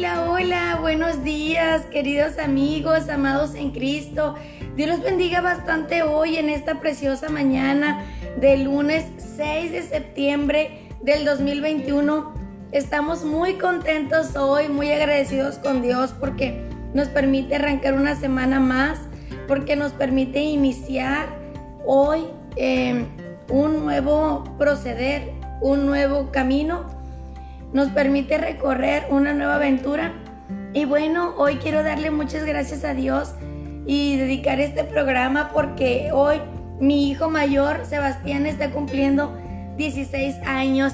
Hola, hola, buenos días, queridos amigos, amados en Cristo. Dios los bendiga bastante hoy en esta preciosa mañana del lunes 6 de septiembre del 2021. Estamos muy contentos hoy, muy agradecidos con Dios porque nos permite arrancar una semana más, porque nos permite iniciar hoy eh, un nuevo proceder, un nuevo camino nos permite recorrer una nueva aventura. Y bueno, hoy quiero darle muchas gracias a Dios y dedicar este programa porque hoy mi hijo mayor, Sebastián, está cumpliendo 16 años.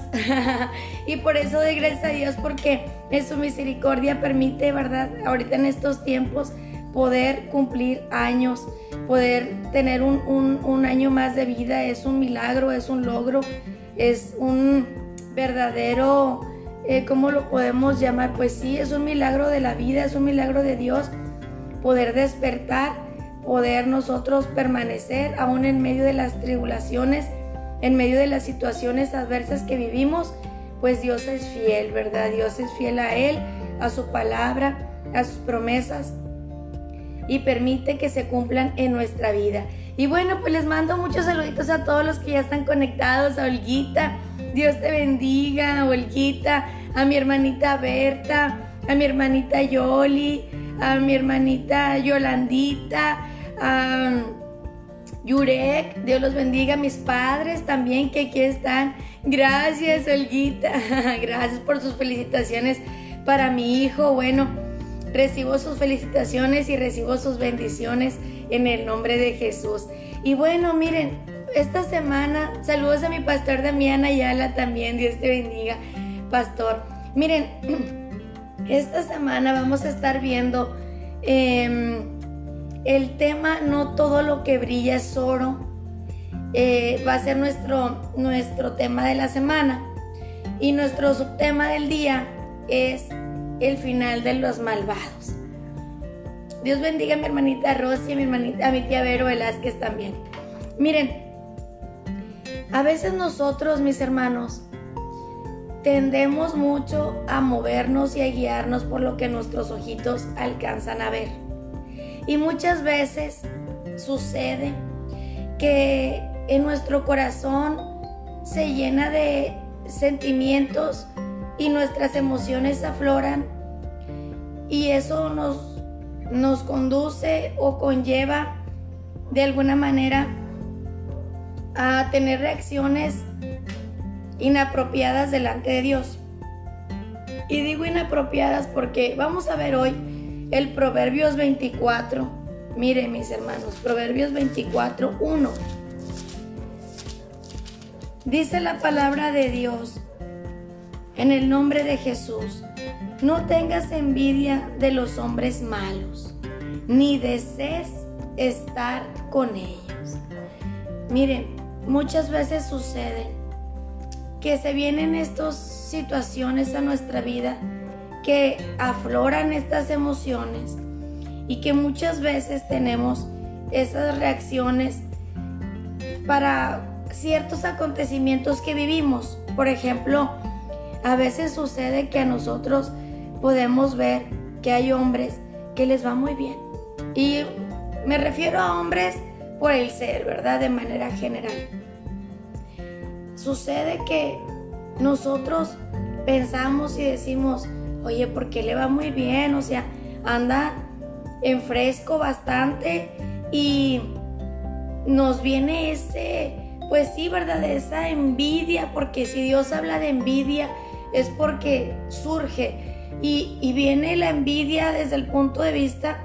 y por eso doy gracias a Dios porque en su misericordia permite, ¿verdad? Ahorita en estos tiempos poder cumplir años, poder tener un, un año más de vida es un milagro, es un logro, es un verdadero eh, ¿cómo lo podemos llamar? Pues sí, es un milagro de la vida, es un milagro de Dios poder despertar, poder nosotros permanecer aún en medio de las tribulaciones, en medio de las situaciones adversas que vivimos, pues Dios es fiel, ¿verdad? Dios es fiel a Él, a su palabra, a sus promesas y permite que se cumplan en nuestra vida. Y bueno, pues les mando muchos saluditos a todos los que ya están conectados, a Olguita, Dios te bendiga, Olguita, a mi hermanita Berta, a mi hermanita Yoli, a mi hermanita Yolandita, a Yurek, Dios los bendiga, a mis padres también que aquí están. Gracias, Olguita, gracias por sus felicitaciones para mi hijo. Bueno, recibo sus felicitaciones y recibo sus bendiciones en el nombre de Jesús. Y bueno, miren, esta semana, saludos a mi pastor Damián Ayala también, Dios te bendiga, pastor. Miren, esta semana vamos a estar viendo em, el tema No todo lo que brilla es oro. Eh, va a ser nuestro, nuestro tema de la semana. Y nuestro subtema del día es el final de los malvados. Dios bendiga a mi hermanita Rosy, a mi, hermanita, a mi tía Vero Velázquez también. Miren, a veces nosotros, mis hermanos, tendemos mucho a movernos y a guiarnos por lo que nuestros ojitos alcanzan a ver. Y muchas veces sucede que en nuestro corazón se llena de sentimientos y nuestras emociones afloran y eso nos, nos conduce o conlleva de alguna manera a tener reacciones inapropiadas delante de Dios. Y digo inapropiadas porque vamos a ver hoy el Proverbios 24. Mire mis hermanos, Proverbios 24, 1. Dice la palabra de Dios en el nombre de Jesús. No tengas envidia de los hombres malos, ni desees estar con ellos. Miren, Muchas veces sucede que se vienen estas situaciones a nuestra vida, que afloran estas emociones y que muchas veces tenemos esas reacciones para ciertos acontecimientos que vivimos. Por ejemplo, a veces sucede que a nosotros podemos ver que hay hombres que les va muy bien. Y me refiero a hombres por el ser, ¿verdad? De manera general. Sucede que nosotros pensamos y decimos, oye, ¿por qué le va muy bien? O sea, anda en fresco bastante y nos viene ese, pues sí, ¿verdad? Esa envidia, porque si Dios habla de envidia es porque surge y, y viene la envidia desde el punto de vista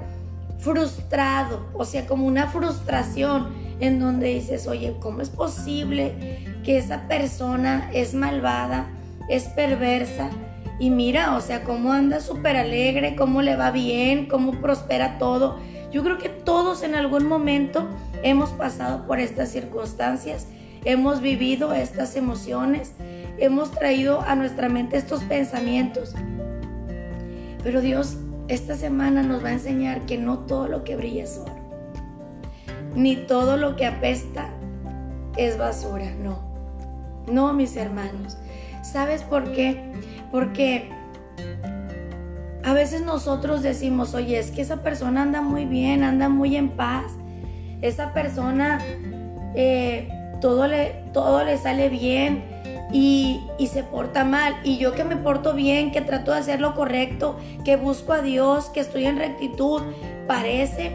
frustrado, o sea, como una frustración en donde dices, oye, ¿cómo es posible que esa persona es malvada, es perversa? Y mira, o sea, cómo anda súper alegre, cómo le va bien, cómo prospera todo. Yo creo que todos en algún momento hemos pasado por estas circunstancias, hemos vivido estas emociones, hemos traído a nuestra mente estos pensamientos. Pero Dios esta semana nos va a enseñar que no todo lo que brilla es oro, ni todo lo que apesta es basura, no. No, mis hermanos. ¿Sabes por qué? Porque A veces nosotros decimos, oye, es que esa persona anda muy bien, anda muy en paz. Esa persona eh, todo, le, todo le sale bien y, se porta mal. Y yo que me porto bien, que trato de hacer lo correcto, que busco a Dios, que estoy en rectitud, parece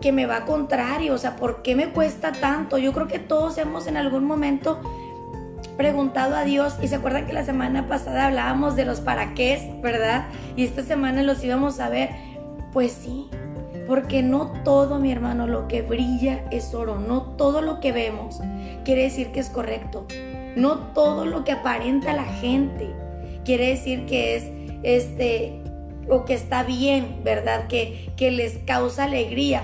que me va contrario. O sea, ¿por qué me cuesta tanto? Yo creo que todos hemos en algún momento preguntado a Dios y se acuerdan que la semana pasada hablábamos de los para qué, ¿verdad? Y esta semana los íbamos a ver. Pues sí, porque no todo, mi hermano, lo que brilla es oro, no todo lo que vemos quiere decir que es correcto. No todo lo que aparenta la gente quiere decir que es este o que está bien, ¿verdad? Que, que les causa alegría.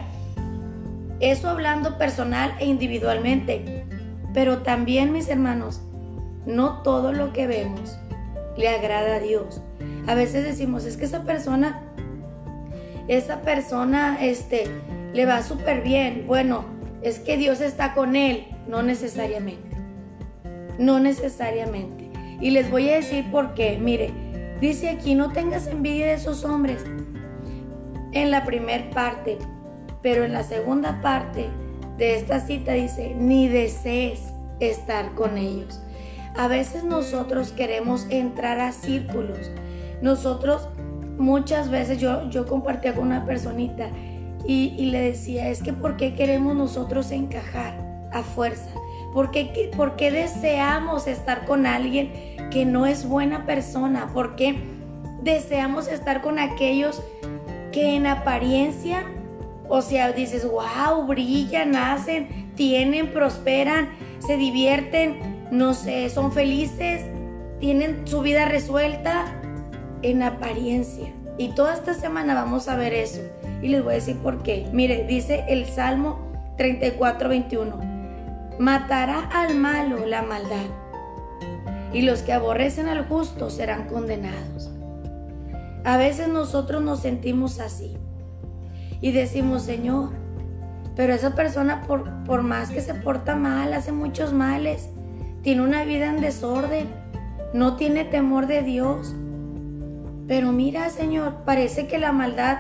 Eso hablando personal e individualmente. Pero también, mis hermanos, no todo lo que vemos le agrada a Dios. A veces decimos, es que esa persona, esa persona, este, le va súper bien. Bueno, es que Dios está con él. No necesariamente. No necesariamente. Y les voy a decir por qué. Mire, dice aquí, no tengas envidia de esos hombres. En la primera parte, pero en la segunda parte de esta cita dice, ni desees estar con ellos. A veces nosotros queremos entrar a círculos. Nosotros muchas veces yo, yo compartía con una personita y, le decía, es que ¿por qué queremos nosotros encajar a fuerza? ¿Por qué, ¿Por qué deseamos estar con alguien que no es buena persona? ¿Por qué deseamos estar con aquellos que en apariencia, o sea, dices, wow, brillan, nacen, tienen, prosperan, se divierten, no sé, son felices, tienen su vida resuelta en apariencia. Y toda esta semana vamos a ver eso. Y les voy a decir por qué. Mire, dice el Salmo 34, 21. Matará al malo la maldad. Y los que aborrecen al justo serán condenados. A veces nosotros nos sentimos así. Y decimos, Señor, pero esa persona por, por más que se porta mal, hace muchos males, tiene una vida en desorden, no tiene temor de Dios. Pero mira, Señor, parece que la maldad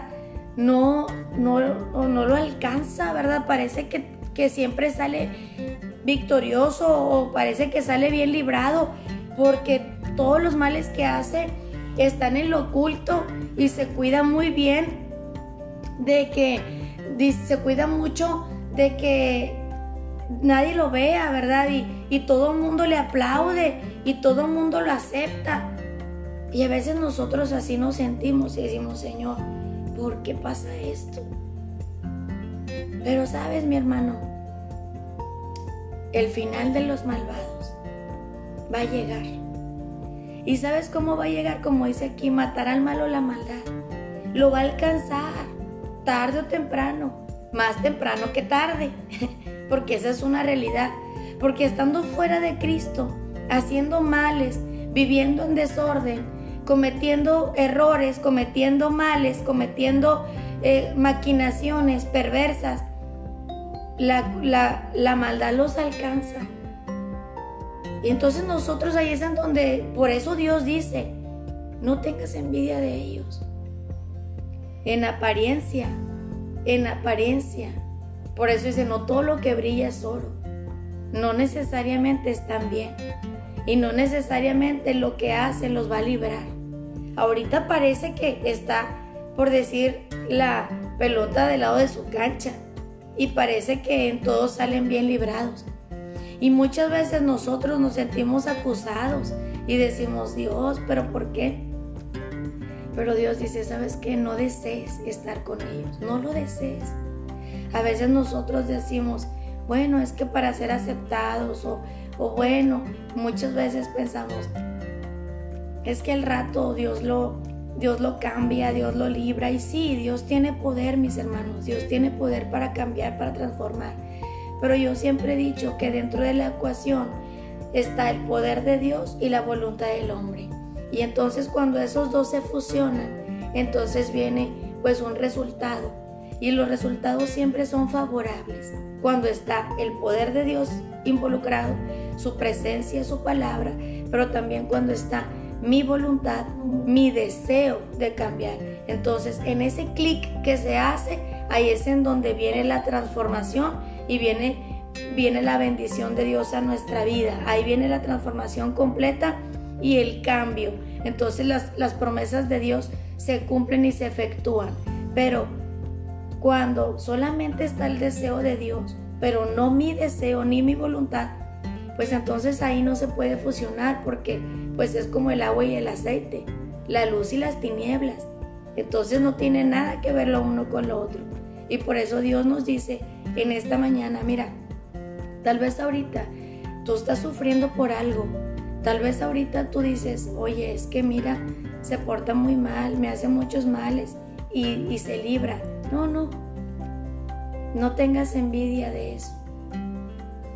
no, no, no lo alcanza, ¿verdad? Parece que, que siempre sale victorioso o parece que sale bien librado, porque todos los males que hace están en lo oculto y se cuida muy bien de que se cuida mucho de que nadie lo vea, ¿verdad? Y, y todo el mundo le aplaude y todo el mundo lo acepta. Y a veces nosotros así nos sentimos y decimos, Señor, ¿por qué pasa esto? Pero sabes, mi hermano, el final de los malvados va a llegar. ¿Y sabes cómo va a llegar? Como dice aquí, matar al malo la maldad. Lo va a alcanzar, tarde o temprano, más temprano que tarde. porque esa es una realidad. Porque estando fuera de Cristo, haciendo males, viviendo en desorden, cometiendo errores, cometiendo males, cometiendo eh, maquinaciones perversas, la, la maldad los alcanza. Y entonces nosotros ahí es en donde, por eso Dios dice, no tengas envidia de ellos. En apariencia, en apariencia, por eso dice, no todo lo que brilla es oro. No necesariamente están bien. Y no necesariamente lo que hacen los va a librar. Ahorita parece que está, por decir, la pelota del lado de su cancha. Y parece que en todos salen bien librados. Y muchas veces nosotros nos sentimos acusados y decimos, Dios, pero ¿por qué? Pero Dios dice, ¿sabes qué? No desees estar con ellos, no lo desees. A veces nosotros decimos, bueno, es que para ser aceptados o, bueno, muchas veces pensamos, es que el rato Dios lo, Dios lo cambia, Dios lo libra. Y sí, Dios tiene poder, mis hermanos. Dios tiene poder para cambiar, para transformar. Pero yo siempre he dicho que dentro de la ecuación está el poder de Dios y la voluntad del hombre. Y entonces cuando esos dos se fusionan, entonces viene pues un resultado y los resultados siempre son favorables cuando está el poder de Dios involucrado, su presencia, su palabra, pero también cuando está mi voluntad, mi deseo de cambiar. Entonces, en ese clic que se hace, ahí es en donde viene la transformación y viene, viene la bendición de Dios a nuestra vida. Ahí viene la transformación completa y el cambio. Entonces las, las promesas de Dios se cumplen y se efectúan. Pero cuando solamente está el deseo de Dios, pero no mi deseo ni mi voluntad, pues entonces ahí no se puede fusionar porque pues es como el agua y el aceite, la luz y las tinieblas. Entonces no tiene nada que ver lo uno con lo otro. Y por eso Dios nos dice en esta mañana, mira, tal vez ahorita tú estás sufriendo por algo. Tal vez ahorita tú dices, oye, es que mira, se porta muy mal, me hace muchos males y, se libra. No, no. No tengas envidia de eso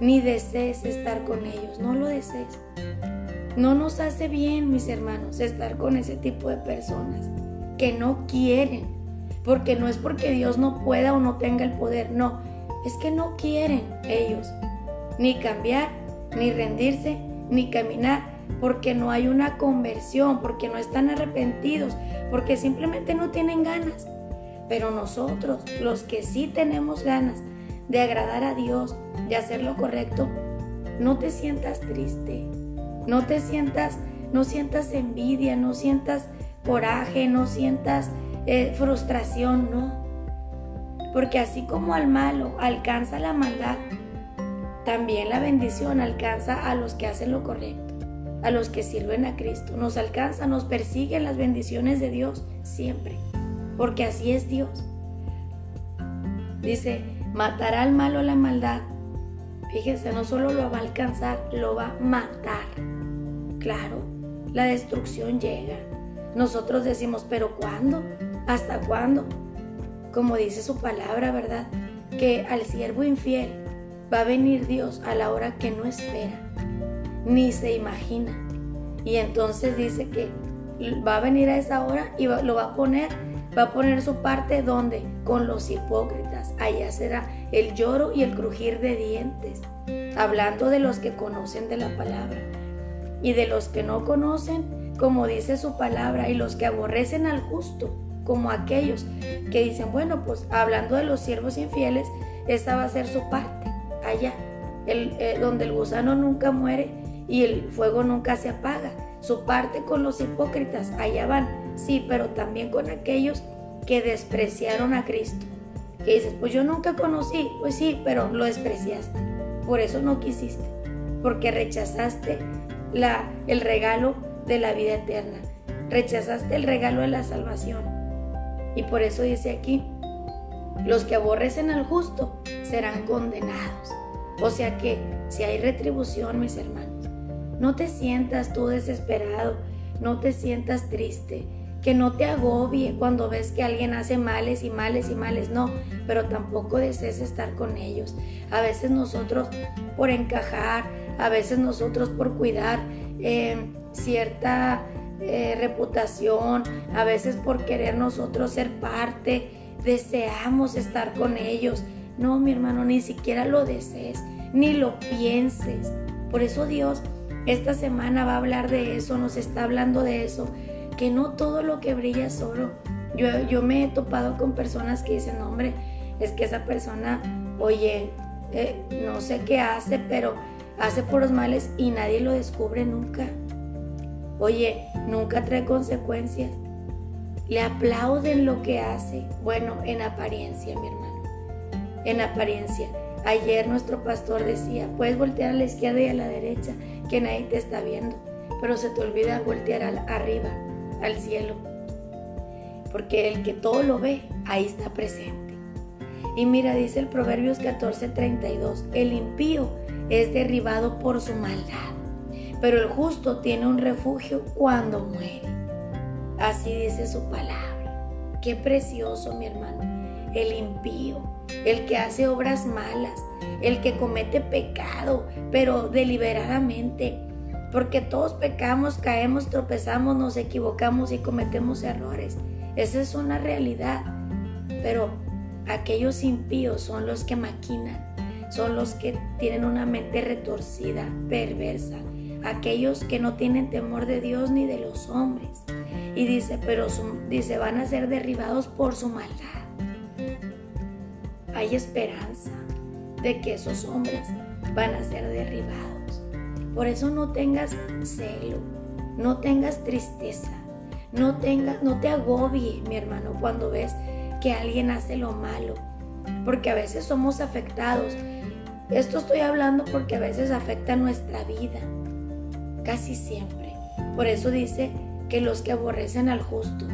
ni desees estar con ellos, no lo desees. No nos hace bien, mis hermanos, estar con ese tipo de personas que no quieren, porque no es porque Dios no pueda o no tenga el poder, no, es que no quieren ellos ni cambiar, ni rendirse, ni caminar, porque no hay una conversión, porque no están arrepentidos, porque simplemente no tienen ganas. Pero nosotros, los que sí tenemos ganas, de agradar a Dios, de hacer lo correcto, no te sientas triste, no te sientas, no sientas envidia, no sientas coraje, no sientas eh, frustración, no. Porque así como al malo alcanza la maldad, también la bendición alcanza a los que hacen lo correcto, a los que sirven a Cristo. Nos alcanza, nos persiguen las bendiciones de Dios siempre, porque así es Dios. Dice, matará al malo la maldad. Fíjense, no solo lo va a alcanzar, lo va a matar. Claro, la destrucción llega. Nosotros decimos, pero ¿cuándo? ¿Hasta cuándo? Como dice su palabra, ¿verdad? Que al siervo infiel va a venir Dios a la hora que no espera, ni se imagina. Y entonces dice que va a venir a esa hora y lo va a poner va a poner su parte donde? Con los hipócritas. Allá será el lloro y el crujir de dientes. Hablando de los que conocen de la palabra. Y de los que no conocen, como dice su palabra, y los que aborrecen al justo, como aquellos que dicen, bueno, pues hablando de los siervos infieles, esta va a ser su parte, allá, el, eh, donde el gusano nunca muere y el fuego nunca se apaga. Su parte con los hipócritas, allá van sí, pero también con aquellos que despreciaron a Cristo. Que dices, pues yo nunca conocí, pues sí, pero lo despreciaste. Por eso no quisiste, porque rechazaste la, el regalo de la vida eterna, rechazaste el regalo de la salvación. Y por eso dice aquí, los que aborrecen al justo serán condenados. O sea que si hay retribución, mis hermanos, no te sientas tú desesperado, no te sientas triste, que no te agobie cuando ves que alguien hace males y males y males, no, pero tampoco desees estar con ellos. A veces nosotros por encajar, a veces nosotros por cuidar eh, cierta eh, reputación, a veces por querer nosotros ser parte, deseamos estar con ellos. No, mi hermano, ni siquiera lo desees, ni lo pienses. Por eso Dios esta semana va a hablar de eso, nos está hablando de eso que no todo lo que brilla es oro. Yo, yo me he topado con personas que dicen, hombre, es que esa persona, oye, eh, no sé qué hace, pero hace por los males y nadie lo descubre nunca. Oye, nunca trae consecuencias. Le aplauden lo que hace. Bueno, en apariencia, mi hermano. En apariencia. Ayer nuestro pastor decía, puedes voltear a la izquierda y a la derecha, que nadie te está viendo, pero se te olvida voltear arriba al cielo. Porque el que todo lo ve, ahí está presente. Y mira, dice el Proverbios 14:32, el impío es derribado por su maldad, pero el justo tiene un refugio cuando muere. Así dice su palabra. Qué precioso, mi hermano. El impío, el que hace obras malas, el que comete pecado, pero deliberadamente, porque todos pecamos, caemos, tropezamos, nos equivocamos y cometemos errores. Esa es una realidad. Pero aquellos impíos son los que maquinan, son los que tienen una mente retorcida, perversa. aquellos que no tienen temor de Dios ni de los hombres. Y dice, pero dice, van a ser derribados por su maldad. Hay esperanza de que esos hombres van a ser derribados. Por eso no tengas celo, no tengas tristeza, no, no te agobie, mi hermano, cuando ves que alguien hace lo malo, porque a veces somos afectados. Esto estoy hablando porque a veces afecta nuestra vida, casi siempre. Por eso dice que los que aborrecen al justo,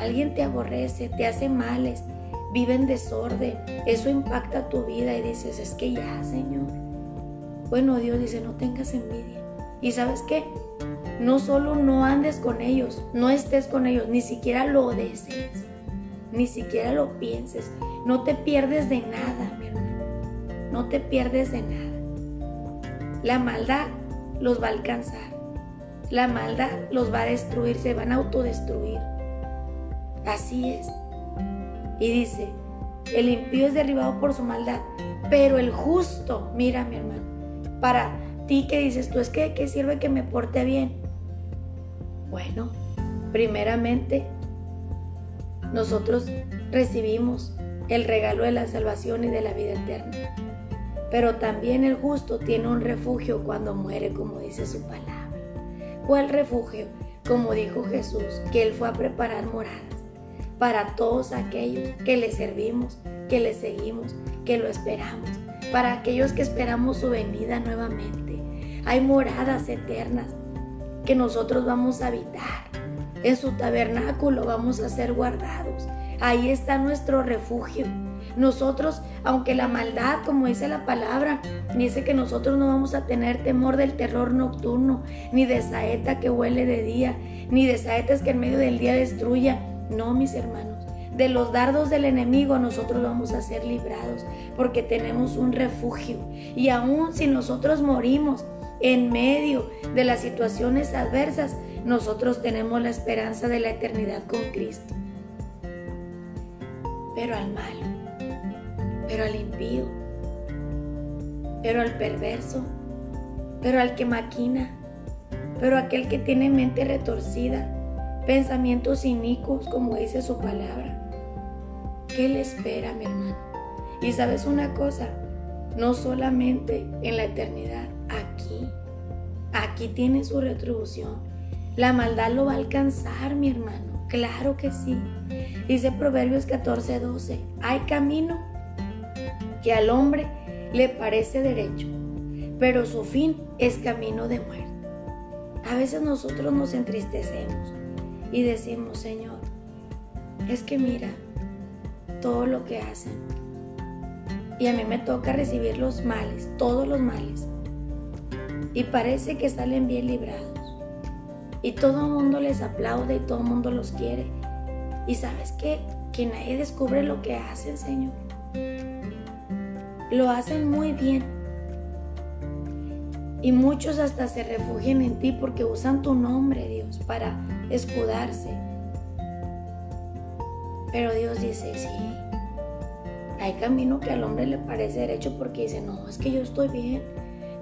alguien te aborrece, te hace males, vive en desorden, eso impacta tu vida y dices, es que ya, Señor. Bueno, Dios dice, no tengas envidia. ¿Y sabes qué? No solo no andes con ellos, no estés con ellos, ni siquiera lo desees, ni siquiera lo pienses. No te pierdes de nada, mi hermano. No te pierdes de nada. La maldad los va a alcanzar. La maldad los va a destruir, se van a autodestruir. Así es. Y dice, el impío es derribado por su maldad, pero el justo, mira mi hermano, para ti que dices, tú es que ¿de qué sirve que me porte bien? Bueno, primeramente, nosotros recibimos el regalo de la salvación y de la vida eterna. Pero también el justo tiene un refugio cuando muere, como dice su palabra. ¿Cuál refugio? Como dijo Jesús, que Él fue a preparar moradas para todos aquellos que le servimos, que le seguimos, que lo esperamos, para aquellos que esperamos su venida nuevamente. Hay moradas eternas que nosotros vamos a habitar. En su tabernáculo vamos a ser guardados. Ahí está nuestro refugio. Nosotros, aunque la maldad, como dice la palabra, dice que nosotros no vamos a tener temor del terror nocturno, ni de saeta que huele de día, ni de saetas que en medio del día destruya. No, mis hermanos. De los dardos del enemigo nosotros vamos a ser librados porque tenemos un refugio. Y aún si nosotros morimos, en medio de las situaciones adversas, nosotros tenemos la esperanza de la eternidad con Cristo. Pero al malo, pero al impío, pero al perverso, pero al que maquina, pero aquel que tiene mente retorcida, pensamientos inicuos, como dice su palabra. ¿Qué le espera, mi hermano? Y sabes una cosa, no solamente en la eternidad, aquí. Aquí tiene su retribución. La maldad lo va a alcanzar, mi hermano. Claro que sí. Dice Proverbios 14, 12. Hay camino que al hombre le parece derecho, pero su fin es camino de muerte. A veces nosotros nos entristecemos y decimos, Señor, es que mira todo lo que hacen. Y a mí me toca recibir los males, todos los males y parece que salen bien librados. Y todo el mundo les aplaude y todo el mundo los quiere. Y sabes qué? Que nadie descubre lo que hacen, Señor. Lo hacen muy bien. Y muchos hasta se refugian en ti porque usan tu nombre, Dios, para escudarse. Pero Dios dice, sí, hay camino que al hombre le parece derecho porque dice, no, es que yo estoy bien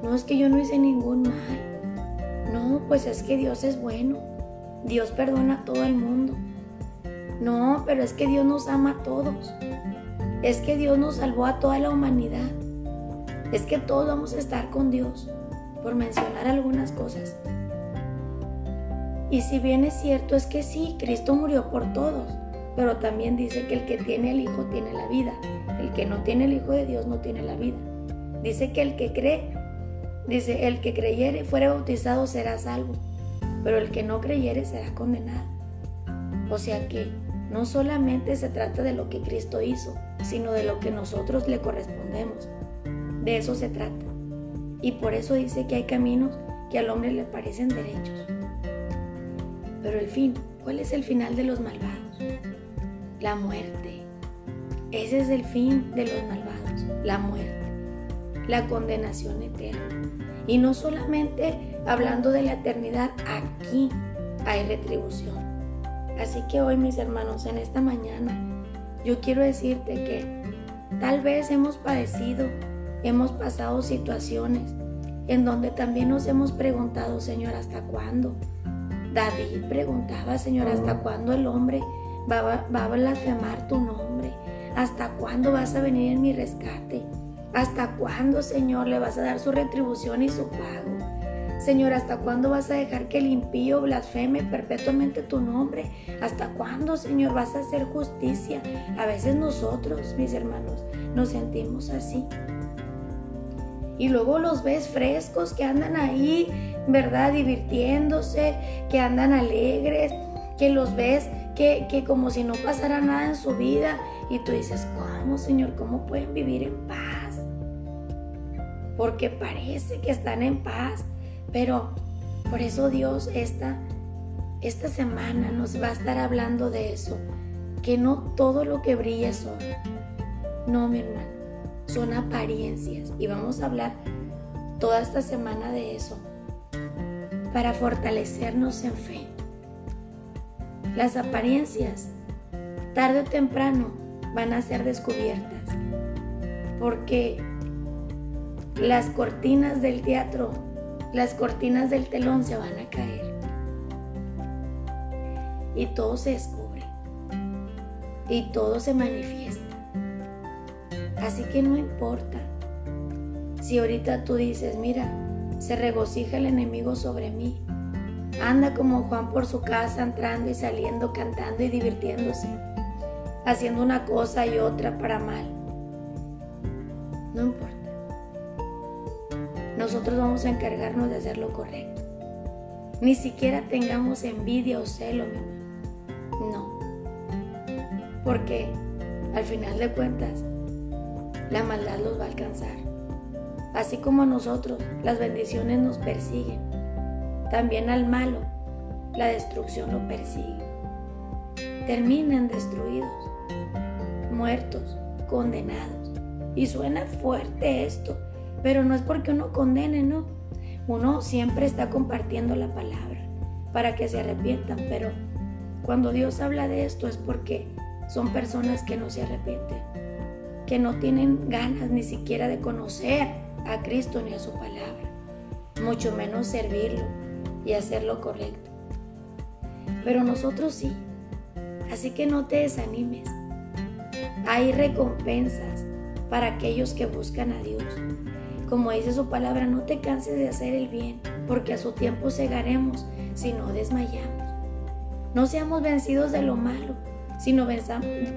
no es que yo no hice ningún mal. No, pues es que Dios es bueno. Dios perdona a todo el mundo. No, pero es que Dios nos ama a todos. Es que Dios nos salvó a toda la humanidad. Es que todos vamos a estar con Dios, por mencionar algunas cosas. Y si bien es cierto, es que sí, Cristo murió por todos, pero también dice que el que tiene el Hijo tiene la vida. El que no tiene el Hijo de Dios no tiene la vida. Dice que el que cree Dice, el que creyere fuera bautizado será salvo, pero el que no creyere será condenado. O sea que no solamente se trata de lo que Cristo hizo, sino de lo que nosotros le correspondemos. De eso se trata. Y por eso dice que hay caminos que al hombre le parecen derechos. Pero el fin, ¿cuál es el final de los malvados? La muerte. Ese es el fin de los malvados, la muerte la condenación eterna. Y no solamente hablando de la eternidad, aquí hay retribución. Así que hoy mis hermanos, en esta mañana, yo quiero decirte que tal vez hemos padecido, hemos pasado situaciones, en donde también nos hemos preguntado, Señor, ¿hasta cuándo? David preguntaba, Señor, ¿hasta cuándo el hombre va, a blasfemar tu nombre? ¿Hasta cuándo vas a venir en mi rescate? ¿Hasta cuándo, Señor, le vas a dar su retribución y su pago? Señor, ¿hasta cuándo vas a dejar que el impío blasfeme perpetuamente tu nombre? ¿Hasta cuándo, Señor, vas a hacer justicia? A veces nosotros, mis hermanos, nos sentimos así. Y luego los ves frescos que andan ahí, ¿verdad? Divirtiéndose, que andan alegres, que los ves que, como si no pasara nada en su vida. Y tú dices, ¿cómo, Señor? ¿Cómo pueden vivir en paz? Porque parece que están en paz pero por eso Dios esta, esta semana nos va a estar hablando de eso, que no todo lo que brilla es oro. No, mi hermano, son apariencias. Y vamos a hablar toda esta semana de eso, para fortalecernos en fe. Las apariencias, tarde o temprano, van a ser descubiertas, porque las cortinas del teatro las cortinas del telón se van a caer. Y todo se descubre. Y todo se manifiesta. Así que no importa. Si ahorita tú dices, mira, se regocija el enemigo sobre mí. Anda como Juan por su casa, entrando y saliendo, cantando y divirtiéndose, haciendo una cosa y otra para mal. No importa nosotros vamos a encargarnos de hacer lo correcto. Ni siquiera tengamos envidia o celo, mi No. Porque al final de cuentas, la maldad los va a alcanzar. Así como a nosotros, las bendiciones nos persiguen. También al malo, la destrucción lo persigue. Terminan destruidos, muertos, condenados. Y suena fuerte esto, pero no es porque uno condene, no. Uno siempre está compartiendo la palabra para que se arrepientan, pero cuando Dios habla de esto es porque son personas que no se arrepienten, que no tienen ganas ni siquiera de conocer a Cristo ni a su palabra, mucho menos servirlo y hacer lo correcto. Pero nosotros sí, así que no te desanimes. Hay recompensas para aquellos que buscan a Dios. Como dice su palabra, no te canses de hacer el bien, porque a su tiempo cegaremos si no desmayamos. No seamos vencidos de lo malo, sino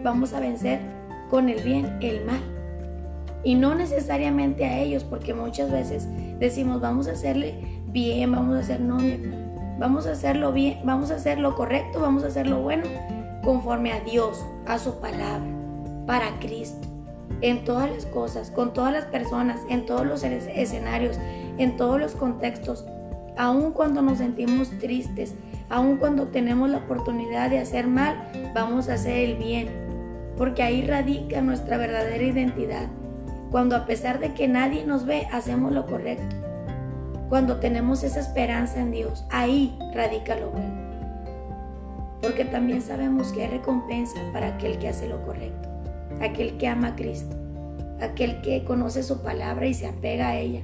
vamos a vencer con el bien el mal. Y no necesariamente a ellos, porque muchas veces decimos, vamos a hacerle bien, vamos a hacer, no, vamos a hacerlo bien, vamos a hacer lo correcto, vamos a hacer lo bueno, conforme a Dios, a su palabra, para Cristo en todas las cosas, con todas las personas, en todos los escenarios, en todos los contextos, aun cuando nos sentimos tristes, aun cuando tenemos la oportunidad de hacer mal, vamos a hacer el bien, porque ahí radica nuestra verdadera identidad. Cuando a pesar de que nadie nos ve, hacemos lo correcto. Cuando tenemos esa esperanza en Dios, ahí radica lo bueno. Porque también sabemos que hay recompensa para aquel que hace lo correcto aquel que ama a Cristo, aquel que conoce su palabra y se apega a ella.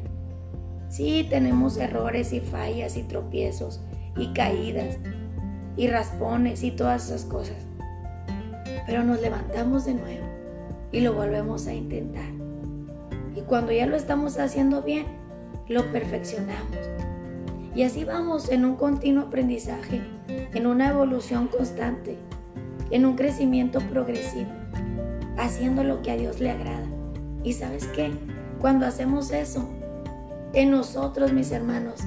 Sí, tenemos errores y fallas y tropiezos y caídas y raspones y todas esas cosas. Pero nos levantamos de nuevo y lo volvemos a intentar. Y cuando ya lo estamos haciendo bien, lo perfeccionamos. Y así vamos en un continuo aprendizaje, en una evolución constante, en un crecimiento progresivo haciendo lo que a Dios le agrada. ¿Y sabes qué? Cuando hacemos eso, en nosotros, mis hermanos,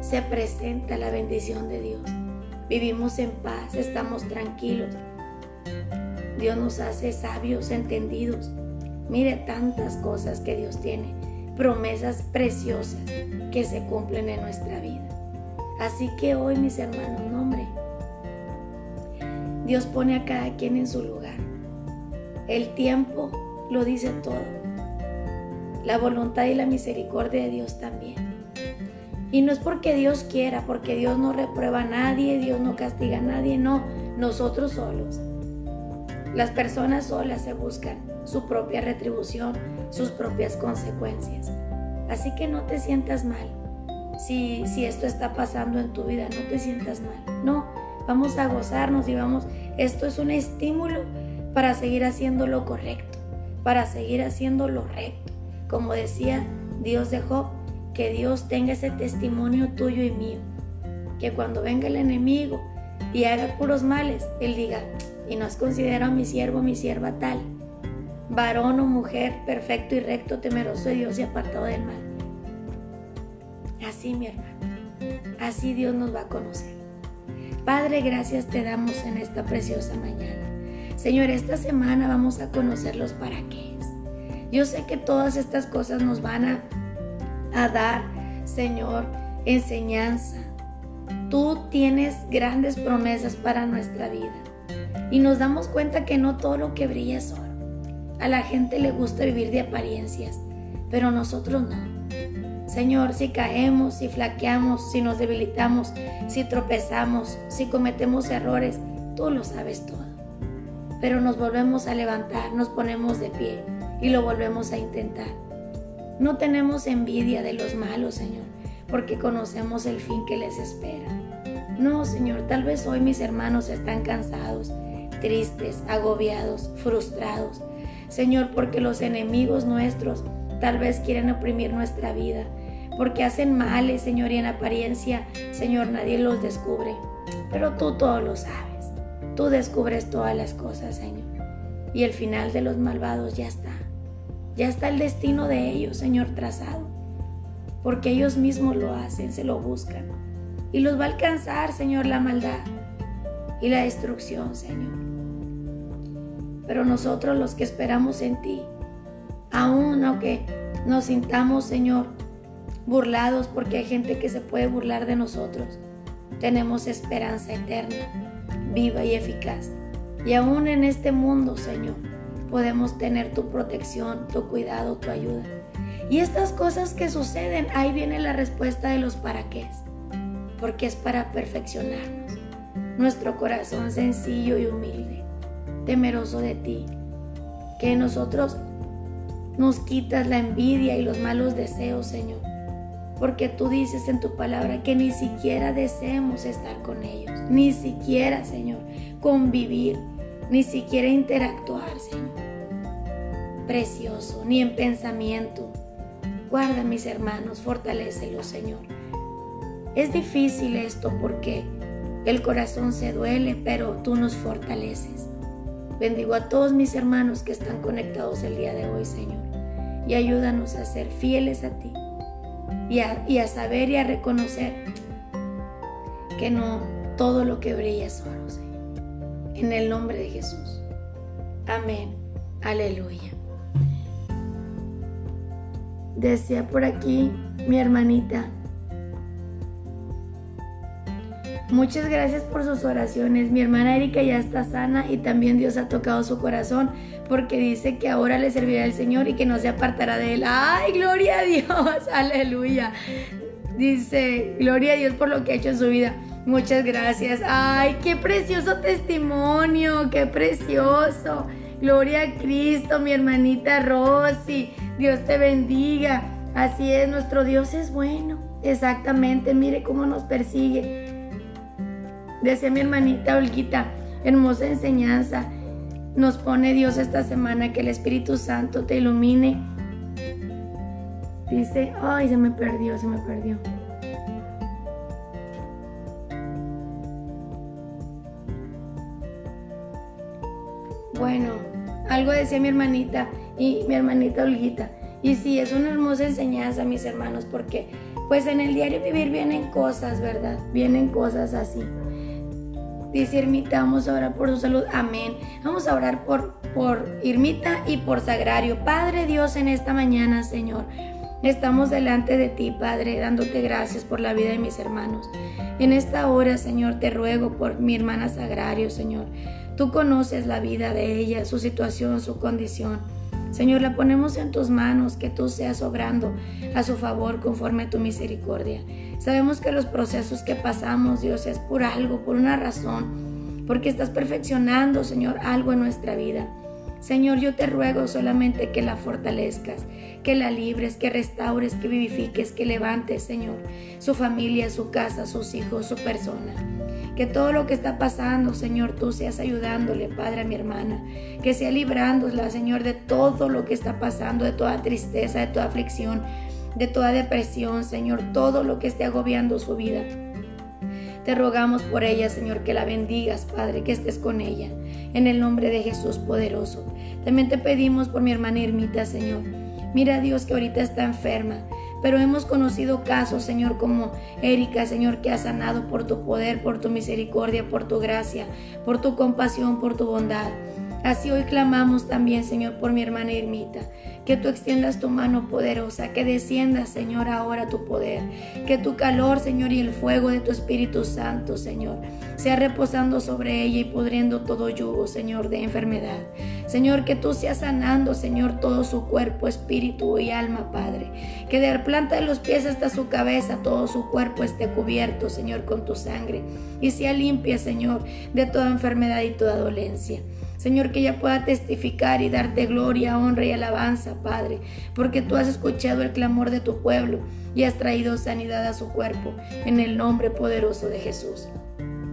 se presenta la bendición de Dios. Vivimos en paz, estamos tranquilos. Dios nos hace sabios, entendidos. Mire tantas cosas que Dios tiene, promesas preciosas que se cumplen en nuestra vida. Así que hoy, mis hermanos, nombre, Dios pone a cada quien en su lugar. El tiempo lo dice todo. La voluntad y la misericordia de Dios también. Y no es porque Dios quiera, porque Dios no reprueba a nadie, Dios no castiga a nadie, no, nosotros solos. Las personas solas se buscan su propia retribución, sus propias consecuencias. Así que no te sientas mal. Si, si esto está pasando en tu vida, no te sientas mal. No, vamos a gozarnos y vamos, esto es un estímulo para seguir haciendo lo correcto, para seguir haciendo lo recto. Como decía Dios de Job, que Dios tenga ese testimonio tuyo y mío. Que cuando venga el enemigo y haga puros males, Él diga, y no has considerado a mi siervo, mi sierva tal, varón o mujer perfecto y recto, temeroso de Dios y apartado del mal. Así, mi hermano, así Dios nos va a conocer. Padre, gracias te damos en esta preciosa mañana. Señor, esta semana vamos a conocer los para qué. Yo sé que todas estas cosas nos van a, a dar, Señor, enseñanza. Tú tienes grandes promesas para nuestra vida. Y nos damos cuenta que no todo lo que brilla es oro. A la gente le gusta vivir de apariencias, pero nosotros no. Señor, si caemos, si flaqueamos, si nos debilitamos, si tropezamos, si cometemos errores, tú lo sabes todo. Pero nos volvemos a levantar, nos ponemos de pie y lo volvemos a intentar. No tenemos envidia de los malos, Señor, porque conocemos el fin que les espera. No, Señor, tal vez hoy mis hermanos están cansados, tristes, agobiados, frustrados. Señor, porque los enemigos nuestros tal vez quieren oprimir nuestra vida, porque hacen males, Señor, y en apariencia, Señor, nadie los descubre. Pero tú todo lo sabes. Tú descubres todas las cosas, Señor. Y el final de los malvados ya está. Ya está el destino de ellos, Señor, trazado. Porque ellos mismos lo hacen, se lo buscan. Y los va a alcanzar, Señor, la maldad y la destrucción, Señor. Pero nosotros los que esperamos en ti, aún aunque nos sintamos, Señor, burlados porque hay gente que se puede burlar de nosotros, tenemos esperanza eterna, viva y eficaz. Y aún en este mundo, Señor, podemos tener tu protección, tu cuidado, tu ayuda. Y estas cosas que suceden, ahí viene la respuesta de los para qué. Porque es para perfeccionarnos. Nuestro corazón sencillo y humilde, temeroso de ti. Que nosotros nos quitas la envidia y los malos deseos, Señor. Porque tú dices en tu palabra que ni siquiera deseemos estar con ellos. Ni siquiera, Señor, convivir ni siquiera interactuar, Señor. Precioso, ni en pensamiento. Guarda mis hermanos, fortalécelos, Señor. Es difícil esto porque el corazón se duele, pero tú nos fortaleces. Bendigo a todos mis hermanos que están conectados el día de hoy, Señor. Y ayúdanos a ser fieles a ti. Y a, saber y a reconocer que no todo lo que brilla es oro, Señor en el nombre de Jesús. Amén. Aleluya. Decía por aquí mi hermanita. Muchas gracias por sus oraciones. Mi hermana Erika ya está sana y también Dios ha tocado su corazón porque dice que ahora le servirá al Señor y que no se apartará de él. ¡Ay, gloria a Dios! Aleluya. Dice, gloria a Dios por lo que ha hecho en su vida. Muchas gracias. Ay, qué precioso testimonio, qué precioso. Gloria a Cristo, mi hermanita Rosy. Dios te bendiga. Así es, nuestro Dios es bueno. Exactamente, mire cómo nos persigue. Decía mi hermanita Olguita, hermosa enseñanza. Nos pone Dios esta semana que el Espíritu Santo te ilumine. Dice, ay, se me perdió, se me perdió. Bueno, algo decía mi hermanita y mi hermanita Olguita. Y sí, es una hermosa enseñanza, mis hermanos, porque pues en el diario vivir vienen cosas, ¿verdad? Vienen cosas así. Dice Irmita, vamos a orar por su salud. Amén. Vamos a orar por, por Irmita y por Sagrario. Padre Dios, en esta mañana, Señor, estamos delante de ti, Padre, dándote gracias por la vida de mis hermanos. En esta hora, Señor, te ruego por mi hermana Sagrario, Señor. Tú conoces la vida de ella, su situación, su condición. Señor, la ponemos en tus manos, que tú seas obrando a su favor conforme a tu misericordia. Sabemos que los procesos que pasamos, Dios, es por algo, por una razón, porque estás perfeccionando, Señor, algo en nuestra vida. Señor, yo te ruego solamente que la fortalezcas, que la libres, que restaures, que vivifiques, que levantes, Señor, su familia, su casa, sus hijos, su persona. Que todo lo que está pasando, Señor, tú seas ayudándole, Padre, a mi hermana. Que sea librándola, Señor, de todo lo que está pasando, de toda tristeza, de toda aflicción, de toda depresión, Señor, todo lo que esté agobiando su vida. Te rogamos por ella, Señor, que la bendigas, Padre, que estés con ella. En el nombre de Jesús poderoso. También te pedimos por mi hermana Irmita, Señor. Mira Dios que ahorita está enferma. Pero hemos conocido casos, Señor, como Erika, Señor, que ha sanado por tu poder, por tu misericordia, por tu gracia, por tu compasión, por tu bondad. Así hoy clamamos también, Señor, por mi hermana Irmita, que tú extiendas tu mano poderosa, que descienda, Señor, ahora tu poder, que tu calor, Señor, y el fuego de tu Espíritu Santo, Señor, sea reposando sobre ella y pudriendo todo yugo, Señor, de enfermedad. Señor, que tú seas sanando, Señor, todo su cuerpo, espíritu y alma, Padre. Que de la planta de los pies hasta su cabeza, todo su cuerpo esté cubierto, Señor, con tu sangre y sea limpia, Señor, de toda enfermedad y toda dolencia. Señor, que ella pueda testificar y darte gloria, honra y alabanza, Padre, porque tú has escuchado el clamor de tu pueblo y has traído sanidad a su cuerpo, en el nombre poderoso de Jesús.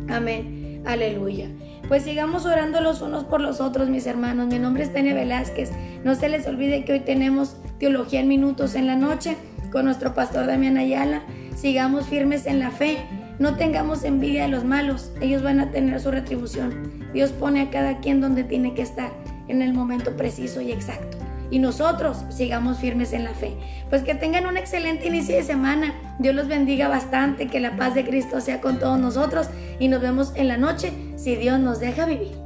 Amén. Aleluya. Pues sigamos orando los unos por los otros, mis hermanos. Mi nombre es Tania Velázquez. No se les olvide que hoy tenemos Teología en Minutos en la noche con nuestro pastor Damián Ayala. Sigamos firmes en la fe no tengamos envidia de los malos, ellos van a tener su retribución. Dios pone a cada quien donde tiene que estar, en el momento preciso y exacto. Y nosotros sigamos firmes en la fe. Pues que tengan un excelente inicio de semana. Dios los bendiga bastante, que la paz de Cristo sea con todos nosotros y nos vemos en la noche si Dios nos deja vivir.